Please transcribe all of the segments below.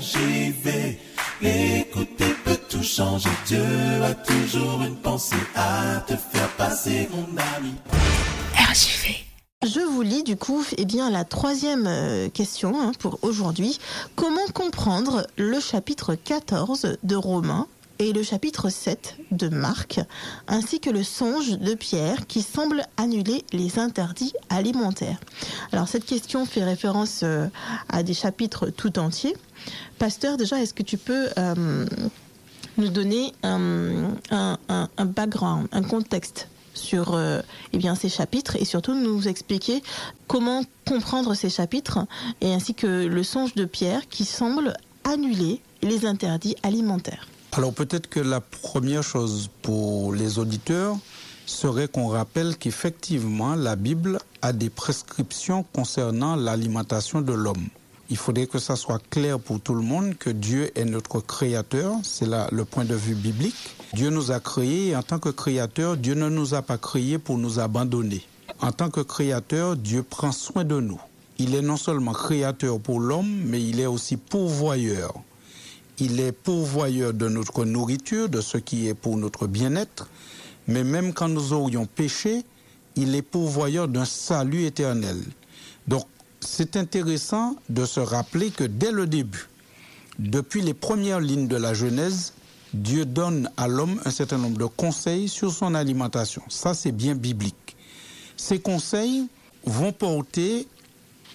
RJV. Écouter peut tout changer. Dieu a toujours une pensée à te faire passer, mon ami. RJV. Je vous lis du coup eh bien, la troisième euh, question hein, pour aujourd'hui. Comment comprendre le chapitre 14 de Romains et le chapitre 7 de Marc, ainsi que le songe de Pierre qui semble annuler les interdits alimentaires. Alors cette question fait référence euh, à des chapitres tout entiers. Pasteur, déjà, est-ce que tu peux euh, nous donner un, un, un, background, un contexte sur euh, eh bien, ces chapitres et surtout nous expliquer comment comprendre ces chapitres et ainsi que le songe de Pierre qui semble annuler les interdits alimentaires? Alors peut-être que la première chose pour les auditeurs serait qu'on rappelle qu'effectivement la Bible a des prescriptions concernant l'alimentation de l'homme. Il faudrait que ça soit clair pour tout le monde que Dieu est notre créateur, c'est là le point de vue biblique. Dieu nous a créés et en tant que créateur, Dieu ne nous a pas créés pour nous abandonner. En tant que créateur, Dieu prend soin de nous. Il est non seulement créateur pour l'homme, mais il est aussi pourvoyeur il est pourvoyeur de notre nourriture, de ce qui est pour notre bien-être, mais même quand nous aurions péché, il est pourvoyeur d'un salut éternel. Donc, c'est intéressant de se rappeler que dès le début, depuis les premières lignes de la Genèse, Dieu donne à l'homme un certain nombre de conseils sur son alimentation. Ça, c'est bien biblique. Ces conseils vont porter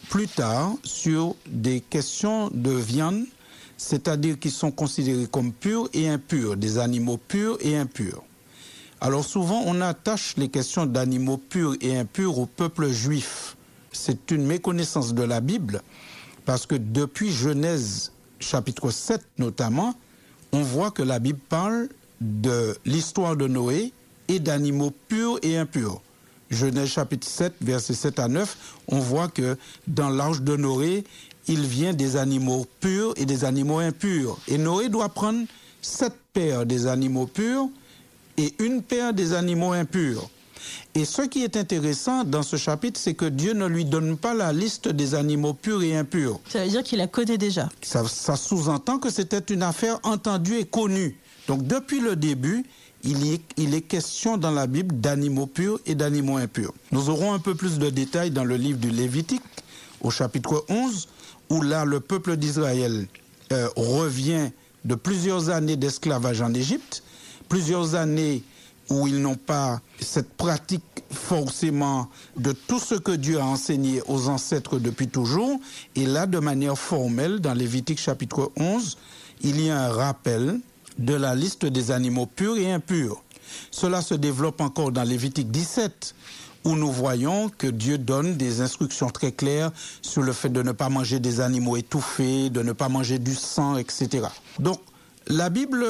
plus tard sur des questions de viande c'est-à-dire qu'ils sont considérés comme purs et impurs, des animaux purs et impurs. Alors souvent, on attache les questions d'animaux purs et impurs au peuple juif. C'est une méconnaissance de la Bible, parce que depuis Genèse chapitre 7 notamment, on voit que la Bible parle de l'histoire de Noé et d'animaux purs et impurs. Genèse chapitre 7, versets 7 à 9, on voit que dans l'arche de Noé, il vient des animaux purs et des animaux impurs. Et Noé doit prendre sept paires des animaux purs et une paire des animaux impurs. Et ce qui est intéressant dans ce chapitre, c'est que Dieu ne lui donne pas la liste des animaux purs et impurs. Ça veut dire qu'il la connaît déjà. Ça, sous-entend que c'était une affaire entendue et connue. Donc depuis le début, il, il est question dans la Bible d'animaux purs et d'animaux impurs. Nous aurons un peu plus de détails dans le livre du Lévitique, au chapitre 11, où là le peuple d'Israël euh, revient de plusieurs années d'esclavage en Égypte, plusieurs années où ils n'ont pas cette pratique forcément de tout ce que Dieu a enseigné aux ancêtres depuis toujours. Et là, de manière formelle, dans Lévitique chapitre 11, il y a un rappel de la liste des animaux purs et impurs. Cela se développe encore dans Lévitique 17, où nous voyons que Dieu donne des instructions très claires sur le fait de ne pas manger des animaux étouffés, de ne pas manger du sang, etc. Donc, la Bible,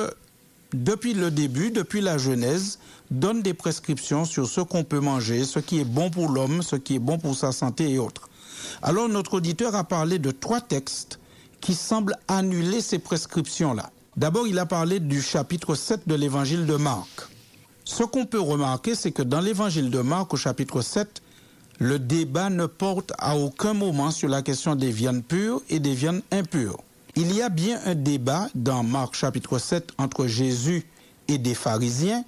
depuis le début, depuis la Genèse, donne des prescriptions sur ce qu'on peut manger, ce qui est bon pour l'homme, ce qui est bon pour sa santé et autres. Alors, notre auditeur a parlé de trois textes qui semblent annuler ces prescriptions-là. D'abord, il a parlé du chapitre 7 de l'évangile de Marc. Ce qu'on peut remarquer, c'est que dans l'évangile de Marc au chapitre 7, le débat ne porte à aucun moment sur la question des viandes pures et des viandes impures. Il y a bien un débat dans Marc chapitre 7 entre Jésus et des pharisiens,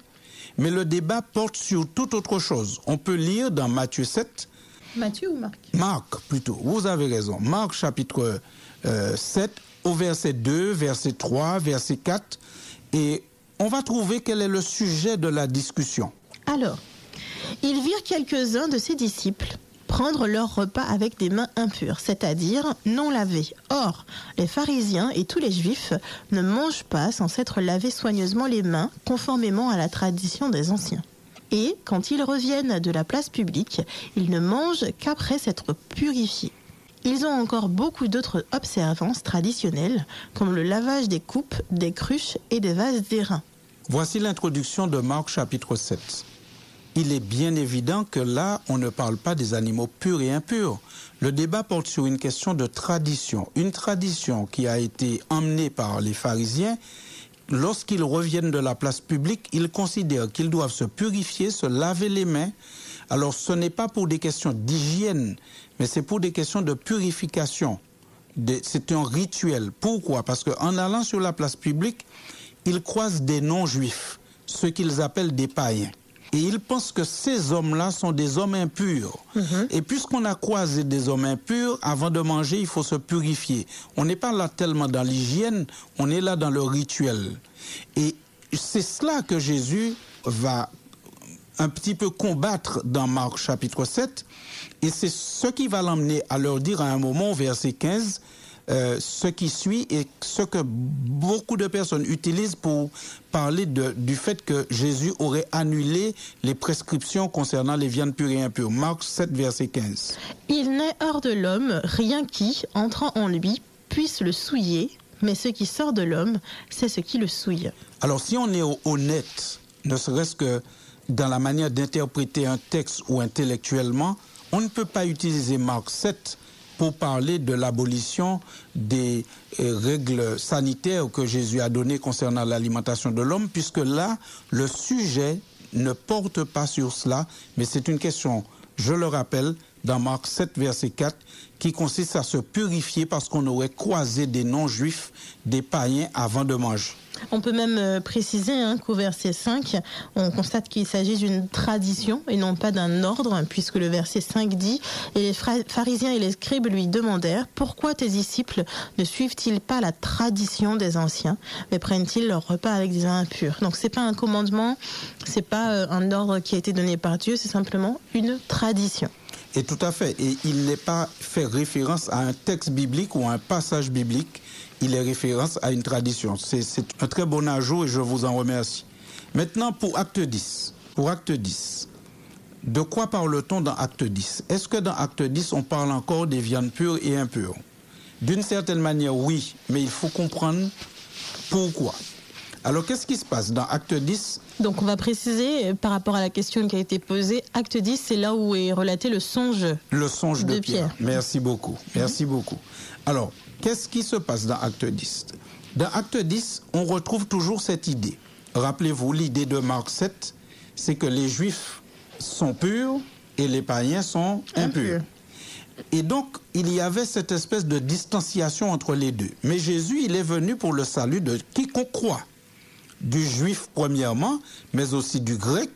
mais le débat porte sur toute autre chose. On peut lire dans Matthieu 7. Matthieu ou Marc? Marc plutôt, vous avez raison. Marc chapitre 7 euh, au verset 2, verset 3, verset 4. Et on va trouver quel est le sujet de la discussion. Alors, ils virent quelques-uns de ses disciples prendre leur repas avec des mains impures, c'est-à-dire non lavées. Or, les pharisiens et tous les juifs ne mangent pas sans s'être lavés soigneusement les mains, conformément à la tradition des anciens. Et, quand ils reviennent de la place publique, ils ne mangent qu'après s'être purifiés. Ils ont encore beaucoup d'autres observances traditionnelles, comme le lavage des coupes, des cruches et des vases d'airain. Voici l'introduction de Marc chapitre 7. Il est bien évident que là, on ne parle pas des animaux purs et impurs. Le débat porte sur une question de tradition. Une tradition qui a été emmenée par les pharisiens. Lorsqu'ils reviennent de la place publique, ils considèrent qu'ils doivent se purifier, se laver les mains. Alors ce n'est pas pour des questions d'hygiène, mais c'est pour des questions de purification. c'est un rituel. Pourquoi? Parce qu'en allant sur la place publique, ils croisent des non-juifs, ceux qu'ils appellent des païens. Et ils pensent que ces hommes-là sont des hommes impurs. Et puisqu'on a croisé des hommes impurs, avant de manger, il faut se purifier. On n'est pas là tellement dans l'hygiène, on est là dans le rituel. Et c'est cela que Jésus va un petit peu combattre dans Marc chapitre 7. Et c'est ce qui va l'emmener à leur dire à un moment, verset 15, euh, ce qui suit et ce que beaucoup de personnes utilisent pour parler de- du fait que Jésus aurait annulé les prescriptions concernant les viandes pures et impures. Marc 7, verset 15. Il n'est hors de l'homme rien qui, entrant en lui, puisse le souiller, mais ce qui sort de l'homme, c'est ce qui le souille. Alors si on est ho- honnête, ne serait-ce que dans la manière d'interpréter un texte ou intellectuellement, on ne peut pas utiliser Marc 7 pour parler de l'abolition des euh, règles sanitaires que Jésus a données concernant l'alimentation de l'homme, puisque là, le sujet ne porte pas sur cela, mais c'est une question, je le rappelle, dans Marc 7, verset 4, qui consiste à se purifier parce qu'on aurait croisé des non-juifs, des païens avant de manger. On peut même euh, préciser hein, qu'au verset 5, on constate qu'il s'agit d'une tradition et non pas d'un ordre, puisque le verset 5 dit Et les pharisiens et les scribes lui demandèrent Pourquoi tes disciples ne suivent-ils pas la tradition des anciens, mais prennent-ils leur repas avec des impurs? Donc c'est pas un commandement, c'est pas euh, un ordre qui a été donné par Dieu, c'est simplement une tradition. Et tout à fait. Et il n'est pas fait référence à un texte biblique ou à un passage biblique. Il est référence à une tradition. C'est un très bon ajout et je vous en remercie. Maintenant, pour acte 10. Pour acte 10. De quoi parle-t-on dans acte 10 Est-ce que dans acte 10, on parle encore des viandes pures et impures? D'une certaine manière, oui, mais il faut comprendre pourquoi. Alors, qu'est-ce qui se passe dans acte 10 Donc on va préciser euh, par rapport à la question qui a été posée, acte 10, c'est là où est relaté le songe. Le songe de, De Pierre. Pierre. Merci beaucoup. Merci beaucoup. Alors, qu'est-ce qui se passe dans Acte 10 Dans Acte 10, on retrouve toujours cette idée. Rappelez-vous, l'idée de Marc 7, c'est que les Juifs sont purs et les païens sont impurs. Impurs. Et donc, il y avait cette espèce de distanciation entre les deux. Mais Jésus, il est venu pour le salut de quiconque croit. Du juif, premièrement, mais aussi du grec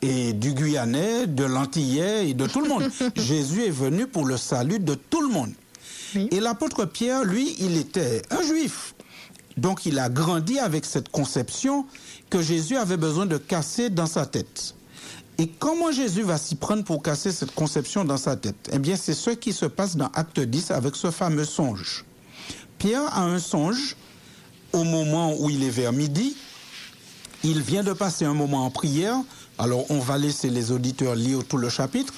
et du guyanais, de l'antillais et de tout le monde. Jésus est venu pour le salut de tout le monde. Oui. Et l'apôtre Pierre, lui, il était un juif. Donc, il a grandi avec cette conception que Jésus avait besoin de casser dans sa tête. Et comment Jésus va s'y prendre pour casser cette conception dans sa tête? Eh bien, c'est ce qui se passe dans Acte 10 avec ce fameux songe. Pierre a un songe au moment où il est vers midi. Il vient de passer un moment en prière. Alors, on va laisser les auditeurs lire tout le chapitre.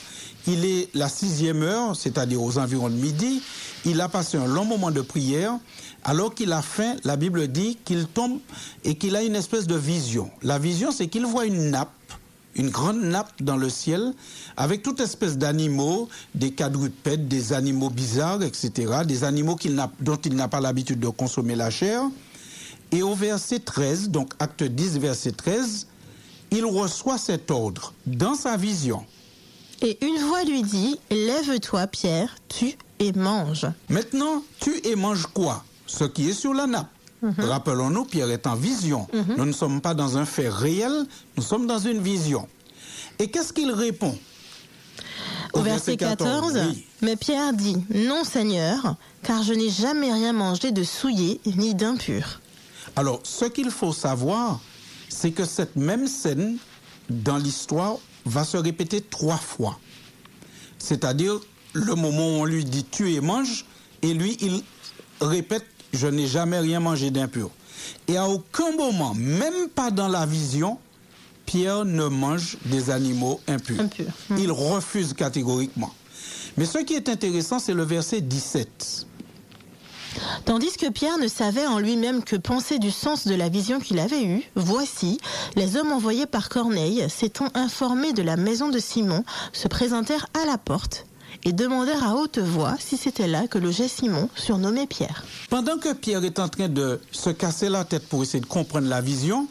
Il est la sixième heure, c'est-à-dire aux environs de midi. Il a passé un long moment de prière. Alors qu'il a faim, la Bible dit qu'il tombe et qu'il a une espèce de vision. La vision, c'est qu'il voit une nappe, une grande nappe dans le ciel, avec toute espèce d'animaux, des quadrupèdes, des animaux bizarres, etc., des animaux dont il n'a pas l'habitude de consommer la chair. Et au verset 13, donc acte 10, verset 13, il reçoit cet ordre dans sa vision. Et une voix lui dit Lève-toi, Pierre, tue et mange. Maintenant, tu et mange quoi? Ce qui est sur la nappe. Rappelons-nous, Pierre est en vision. Nous ne sommes pas dans un fait réel, nous sommes dans une vision. Et qu'est-ce qu'il répond? Au verset 14, oui. mais Pierre dit Non, Seigneur, car je n'ai jamais rien mangé de souillé ni d'impur. Alors, ce qu'il faut savoir, c'est que cette même scène, dans l'histoire, va se répéter trois fois. C'est-à-dire le moment où on lui dit tu et mange, et lui, il répète je n'ai jamais rien mangé d'impur. Et à aucun moment, même pas dans la vision, Pierre ne mange des animaux impurs. Impurs. Il refuse catégoriquement. Mais ce qui est intéressant, c'est le verset 17. Tandis que Pierre ne savait en lui-même que penser du sens de la vision qu'il avait eue, voici, les hommes envoyés par Corneille, s'étant informés de la maison de Simon, se présentèrent à la porte et demandèrent à haute voix si c'était là que logeait Simon, surnommé Pierre. Pendant que Pierre est en train de se casser la tête pour essayer de comprendre la vision,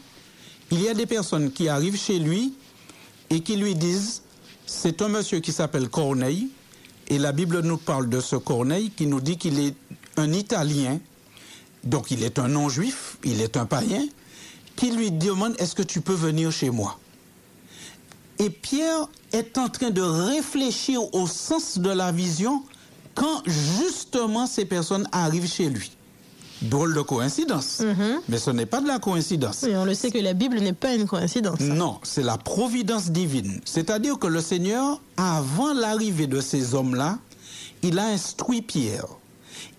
il y a des personnes qui arrivent chez lui et qui lui disent, c'est un monsieur qui s'appelle Corneille, et la Bible nous parle de ce Corneille qui nous dit qu'il est un Italien, donc il est un non-juif, il est un païen, qui lui demande est-ce que tu peux venir chez moi? Et Pierre est en train de réfléchir au sens de la vision quand justement ces personnes arrivent chez lui. Drôle de coïncidence. Mais ce n'est pas de la coïncidence. Oui, on le sait que la Bible n'est pas une coïncidence. Non, c'est la providence divine. C'est-à-dire que le Seigneur, avant l'arrivée de ces hommes-là, il a instruit Pierre.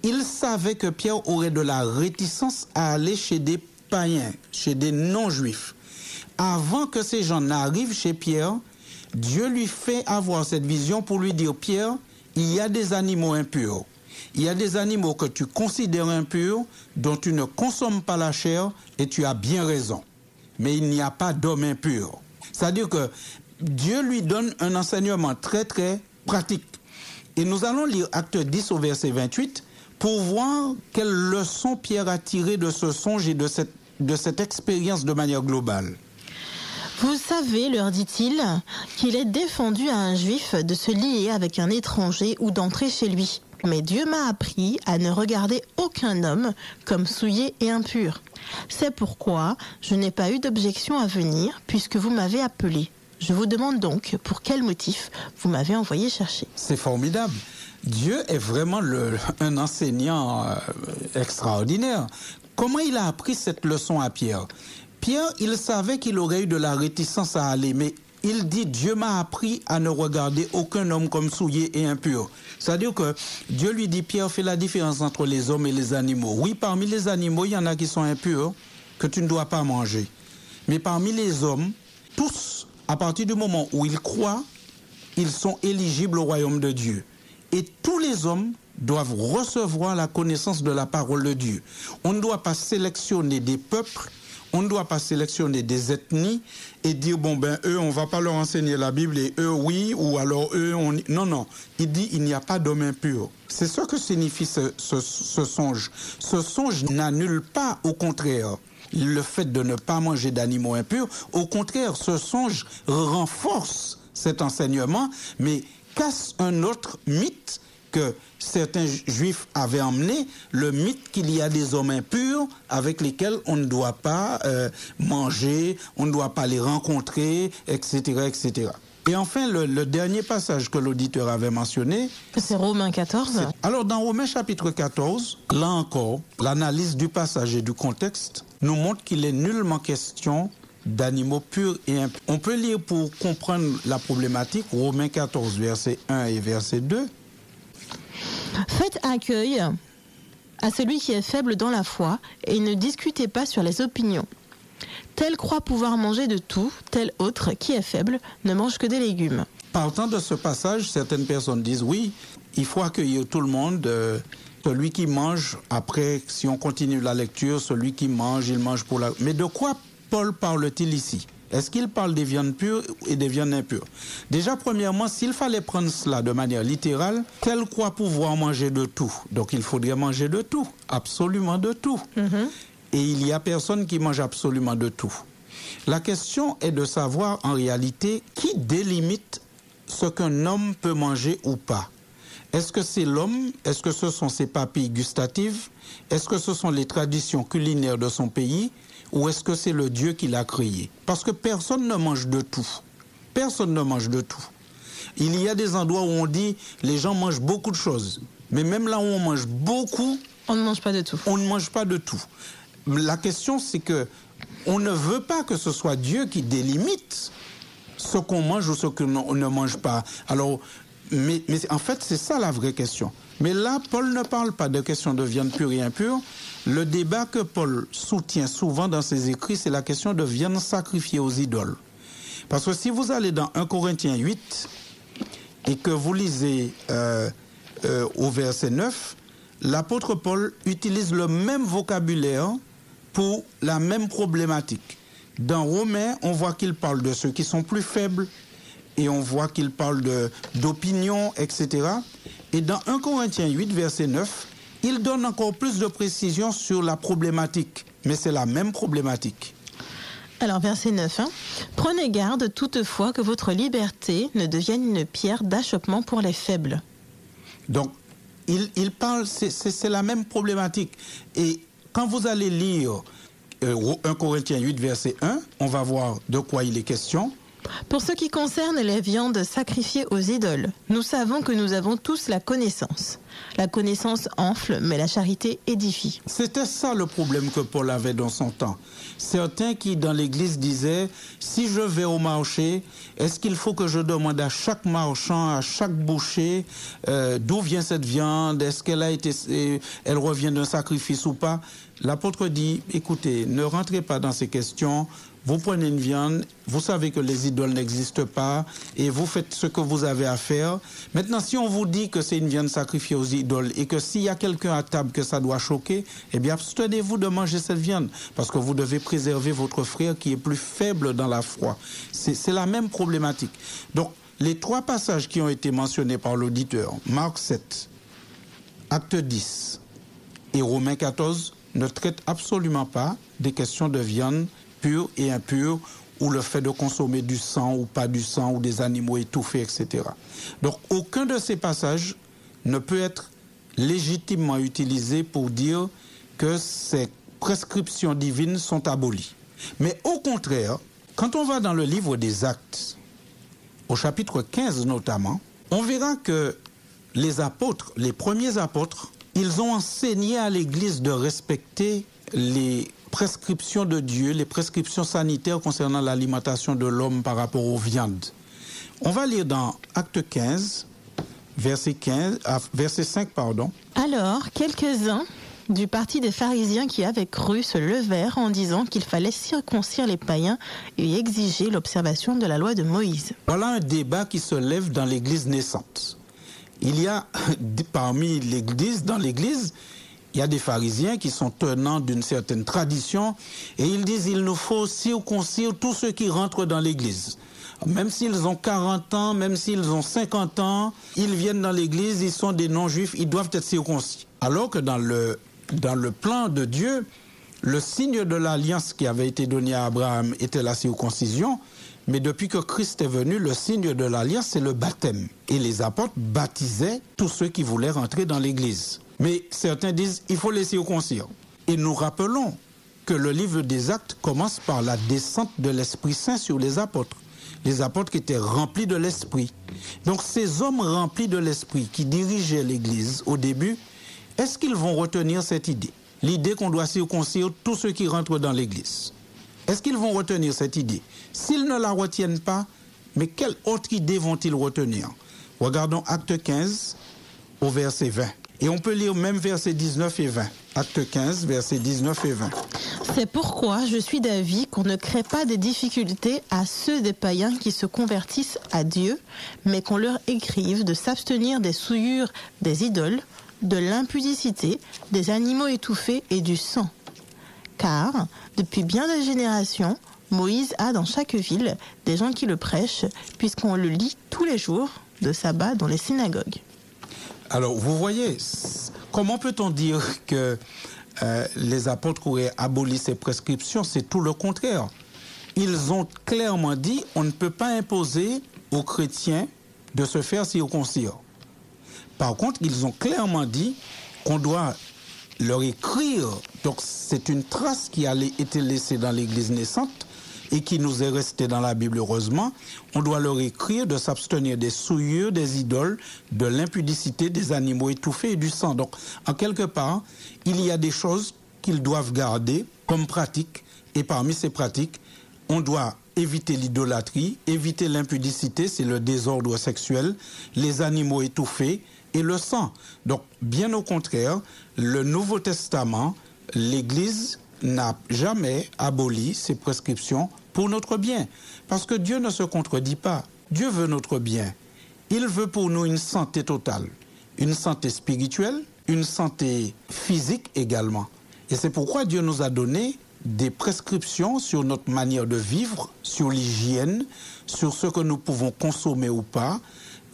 Il savait que Pierre aurait de la réticence à aller chez des païens, chez des non-juifs. Avant que ces gens n'arrivent chez Pierre, Dieu lui fait avoir cette vision pour lui dire, Pierre, il y a des animaux impurs. Il y a des animaux que tu considères impurs, dont tu ne consommes pas la chair, et tu as bien raison. Mais il n'y a pas d'homme impur. C'est-à-dire que Dieu lui donne un enseignement très très pratique. Et nous allons lire Acte 10 au verset 28 pour voir quelle leçon Pierre a tiré de ce songe et de cette, de cette expérience de manière globale. Vous savez, leur dit-il, qu'il est défendu à un juif de se lier avec un étranger ou d'entrer chez lui. Mais Dieu m'a appris à ne regarder aucun homme comme souillé et impur. C'est pourquoi je n'ai pas eu d'objection à venir, puisque vous m'avez appelé. Je vous demande donc pour quel motif vous m'avez envoyé chercher. C'est formidable. Dieu est vraiment un enseignant euh, extraordinaire. Comment il a appris cette leçon à Pierre? Pierre, il savait qu'il aurait eu de la réticence à aller, mais il dit Dieu m'a appris à ne regarder aucun homme comme souillé et impur. C'est-à-dire que Dieu lui dit Pierre, fais la différence entre les hommes et les animaux. Oui, parmi les animaux, il y en a qui sont impurs, que tu ne dois pas manger. Mais parmi les hommes, tous, à partir du moment où ils croient, ils sont éligibles au royaume de Dieu. Et tous les hommes doivent recevoir la connaissance de la parole de Dieu. On ne doit pas sélectionner des peuples on ne doit pas sélectionner des ethnies et dire, bon, ben, eux, on va pas leur enseigner la Bible et eux, oui, ou alors eux, on... Non, non. Il dit, il n'y a pas d'homme impur. C'est ce que signifie ce songe. Ce songe n'annule pas, au contraire, le fait de ne pas manger d'animaux impurs. Au contraire, ce songe renforce cet enseignement, mais casse un autre mythe que certains juifs avaient emmené, le mythe qu'il y a des hommes impurs avec lesquels on ne doit pas euh, manger, on ne doit pas les rencontrer, etc. etc. Et enfin, le, le dernier passage que l'auditeur avait mentionné. C'est Romains 14. Alors, dans Romains chapitre 14, là encore, l'analyse du passage et du contexte nous montre qu'il est nullement question d'animaux purs et impurs. On peut lire pour comprendre la problématique Romains 14, verset 1 et verset 2. Faites accueil à celui qui est faible dans la foi et ne discutez pas sur les opinions. Tel croit pouvoir manger de tout, tel autre, qui est faible, ne mange que des légumes. Partant de ce passage, certaines personnes disent oui, il faut accueillir tout le monde. euh, celui qui mange, après, si on continue la lecture, celui qui mange, il mange pour la... Mais de quoi Paul parle-t-il ici Est-ce qu'il parle des viandes pures et des viandes impures Déjà, premièrement, s'il fallait prendre cela de manière littérale, tel croit pouvoir manger de tout. Donc il faudrait manger de tout, absolument de tout. Et il y a personne qui mange absolument de tout. La question est de savoir en réalité qui délimite ce qu'un homme peut manger ou pas. Est-ce que c'est l'homme? Est-ce que ce sont ses papilles gustatives? Est-ce que ce sont les traditions culinaires de son pays? Ou est-ce que c'est le Dieu qui l'a créé? Parce que personne ne mange de tout. Personne ne mange de tout. Il y a des endroits où on dit les gens mangent beaucoup de choses. Mais même là où on mange beaucoup, On ne mange pas de tout. on ne mange pas de tout. La question, c'est que on ne veut pas que ce soit Dieu qui délimite ce qu'on mange ou ce qu'on ne mange pas. Alors, mais, en fait, c'est ça la vraie question. Mais là, Paul ne parle pas de question de viande pure et impure. Le débat que Paul soutient souvent dans ses écrits, c'est la question de viande sacrifiée aux idoles. Parce que si vous allez dans 1 Corinthiens 8 et que vous lisez euh, euh, au verset 9, l'apôtre Paul utilise le même vocabulaire pour la même problématique. Dans Romains, on voit qu'il parle de ceux qui sont plus faibles et on voit qu'il parle d'opinion, etc. Et dans 1 Corinthiens 8, verset 9, il donne encore plus de précision sur la problématique, mais c'est la même problématique. Alors, verset 9. hein. Prenez garde toutefois que votre liberté ne devienne une pierre d'achoppement pour les faibles. Donc, il, il parle, c'est la même problématique. Et quand vous allez lire euh, 1 Corinthiens 8, verset 1, on va voir de quoi il est question. Pour ce qui concerne les viandes sacrifiées aux idoles, nous savons que nous avons tous la connaissance. La connaissance enfle, mais la charité édifie. C'était ça le problème que Paul avait dans son temps. Certains qui dans l'église disaient, si je vais au marché, est-ce qu'il faut que je demande à chaque marchand, à chaque boucher, euh, d'où vient cette viande, est-ce qu'elle a été, euh, elle revient d'un sacrifice ou pas? L'apôtre dit, écoutez, ne rentrez pas dans ces questions. Vous prenez une viande, vous savez que les idoles n'existent pas et vous faites ce que vous avez à faire. Maintenant, si on vous dit que c'est une viande sacrifiée aux idoles et que s'il y a quelqu'un à table que ça doit choquer, eh bien, abstenez-vous de manger cette viande parce que vous devez préserver votre frère qui est plus faible dans la foi. C'est la même problématique. Donc, les trois passages qui ont été mentionnés par l'auditeur, Marc 7, Acte 10 et Romains 14, ne traitent absolument pas des questions de viande et impure ou le fait de consommer du sang ou pas du sang ou des animaux étouffés, etc. Donc aucun de ces passages ne peut être légitimement utilisé pour dire que ces prescriptions divines sont abolies. Mais au contraire, quand on va dans le livre des actes, au chapitre 15 notamment, on verra que les apôtres, les premiers apôtres, ils ont enseigné à l'Église de respecter les prescriptions de Dieu, les prescriptions sanitaires concernant l'alimentation de l'homme par rapport aux viandes. On va lire dans Acte 15, verset, 15, ah, verset 5, pardon. Alors, quelques-uns du parti des pharisiens qui avaient cru se levèrent en disant qu'il fallait circoncire les païens et exiger l'observation de la loi de Moïse. Voilà un débat qui se lève dans l'Église naissante. Il y a parmi l'Église, dans l'Église, il y a des pharisiens qui sont tenants d'une certaine tradition et ils disent il nous faut circoncire tous ceux qui rentrent dans l'Église. Même s'ils ont 40 ans, même s'ils ont 50 ans, ils viennent dans l'Église, ils sont des non-juifs, ils doivent être circoncis. Alors que dans le, dans le plan de Dieu, le signe de l'alliance qui avait été donné à Abraham était la circoncision, mais depuis que Christ est venu, le signe de l'alliance, c'est le baptême. Et les apôtres baptisaient tous ceux qui voulaient rentrer dans l'Église. Mais certains disent, il faut les circoncire. Et nous rappelons que le livre des actes commence par la descente de l'Esprit Saint sur les apôtres. Les apôtres qui étaient remplis de l'Esprit. Donc ces hommes remplis de l'Esprit qui dirigeaient l'Église au début, est-ce qu'ils vont retenir cette idée? L'idée qu'on doit circoncire tous ceux qui rentrent dans l'Église. Est-ce qu'ils vont retenir cette idée? S'ils ne la retiennent pas, mais quelle autre idée vont-ils retenir? Regardons Acte 15 au verset 20. Et on peut lire même verset 19 et 20. Acte 15, verset 19 et 20. C'est pourquoi je suis d'avis qu'on ne crée pas des difficultés à ceux des païens qui se convertissent à Dieu, mais qu'on leur écrive de s'abstenir des souillures des idoles, de l'impudicité, des animaux étouffés et du sang. Car, depuis bien des générations, Moïse a dans chaque ville des gens qui le prêchent, puisqu'on le lit tous les jours de sabbat dans les synagogues. Alors, vous voyez, comment peut-on dire que euh, les apôtres auraient aboli ces prescriptions? C'est tout le contraire. Ils ont clairement dit on ne peut pas imposer aux chrétiens de se faire circoncire. Par contre, ils ont clairement dit qu'on doit leur écrire. Donc, c'est une trace qui a été laissée dans l'Église naissante et qui nous est restée dans la Bible, heureusement. On doit leur écrire de s'abstenir des souillures, des idoles, de l'impudicité, des animaux étouffés et du sang. Donc, en quelque part, il y a des choses qu'ils doivent garder comme pratiques. Et parmi ces pratiques, on doit éviter l'idolâtrie, éviter l'impudicité, c'est le désordre sexuel, les animaux étouffés et le sang. Donc, bien au contraire, le Nouveau Testament, l'Église n'a jamais aboli ces prescriptions pour notre bien. Parce que Dieu ne se contredit pas. Dieu veut notre bien. Il veut pour nous une santé totale, une santé spirituelle, une santé physique également. Et c'est pourquoi Dieu nous a donné des prescriptions sur notre manière de vivre, sur l'hygiène, sur ce que nous pouvons consommer ou pas.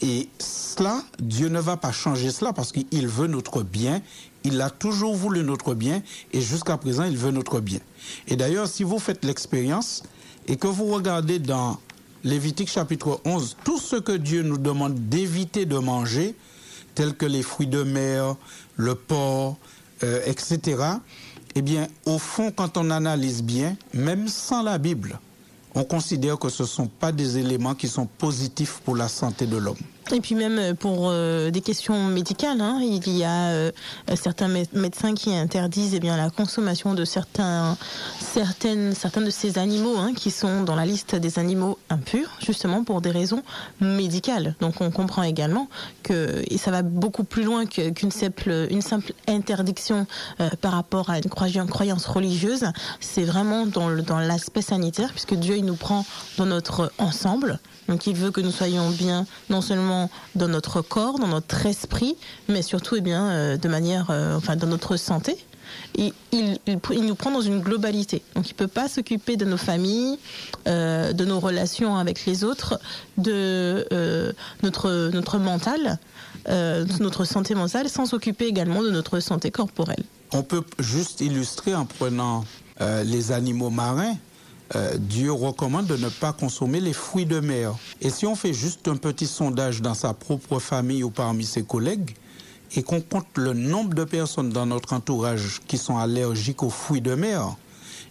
Et cela, Dieu ne va pas changer cela parce qu'il veut notre bien. Il a toujours voulu notre bien et jusqu'à présent, il veut notre bien. Et d'ailleurs, si vous faites l'expérience et que vous regardez dans Lévitique chapitre 11, tout ce que Dieu nous demande d'éviter de manger, tels que les fruits de mer, le porc, euh, etc., eh bien, au fond, quand on analyse bien, même sans la Bible, on considère que ce ne sont pas des éléments qui sont positifs pour la santé de l'homme. Et puis même euh, pour euh, des questions médicales, hein, il y a euh, certains médecins qui interdisent eh bien, la consommation de certains, certaines, certains de ces animaux hein, qui sont dans la liste des animaux impurs, justement pour des raisons médicales. Donc on comprend également que ça va beaucoup plus loin qu'une simple, interdiction par rapport à une croyance religieuse. C'est vraiment dans, dans l'aspect sanitaire, puisque Dieu il nous prend dans notre ensemble. Donc il veut que nous soyons bien non seulement dans notre corps, dans notre esprit, mais surtout eh bien, euh, de manière, euh, enfin, dans notre santé. Et il, nous prend dans une globalité. Donc il ne peut pas s'occuper de nos familles, euh, de nos relations avec les autres, de notre, notre mental, notre santé mentale, sans s'occuper également de notre santé corporelle. On peut juste illustrer en prenant les animaux marins. Euh, Dieu recommande de ne pas consommer les fruits de mer. Et si on fait juste un petit sondage dans sa propre famille ou parmi ses collègues, et qu'on compte le nombre de personnes dans notre entourage qui sont allergiques aux fruits de mer,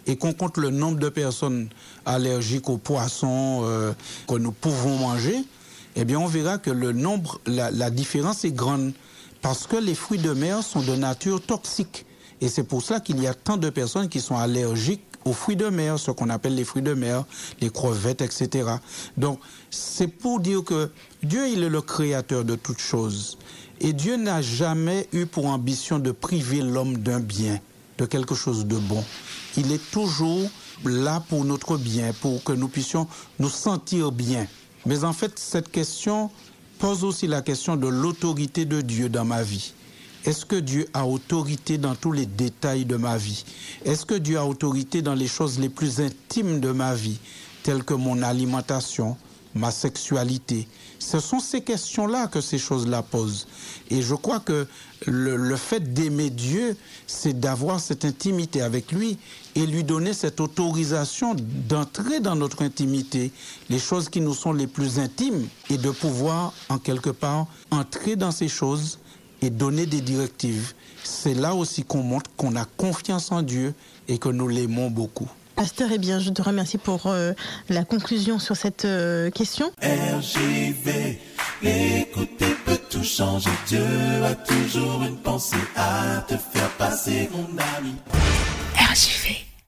et qu'on compte le nombre de personnes allergiques aux poissons euh, que nous pouvons manger, eh bien on verra que le nombre, la, la différence est grande, parce que les fruits de mer sont de nature toxique. Et c'est pour cela qu'il y a tant de personnes qui sont allergiques aux fruits de mer, ce qu'on appelle les fruits de mer, les crevettes, etc. Donc, c'est pour dire que Dieu, il est le créateur de toutes choses. Et Dieu n'a jamais eu pour ambition de priver l'homme d'un bien, de quelque chose de bon. Il est toujours là pour notre bien, pour que nous puissions nous sentir bien. Mais en fait, cette question pose aussi la question de l'autorité de Dieu dans ma vie. Est-ce que Dieu a autorité dans tous les détails de ma vie? Est-ce que Dieu a autorité dans les choses les plus intimes de ma vie, telles que mon alimentation, ma sexualité? Ce sont ces questions-là que ces choses-là posent. Et je crois que le, fait d'aimer Dieu, c'est d'avoir cette intimité avec lui et lui donner cette autorisation d'entrer dans notre intimité, les choses qui nous sont les plus intimes, et de pouvoir, en quelque part, entrer dans ces choses et donner des directives. C'est là aussi qu'on montre qu'on a confiance en Dieu et que nous l'aimons beaucoup. Pasteur, eh bien, je te remercie pour euh, la conclusion sur cette euh, question. RJV, écouter peut tout changer. Dieu a toujours une pensée à te faire passer, mon ami. RJV.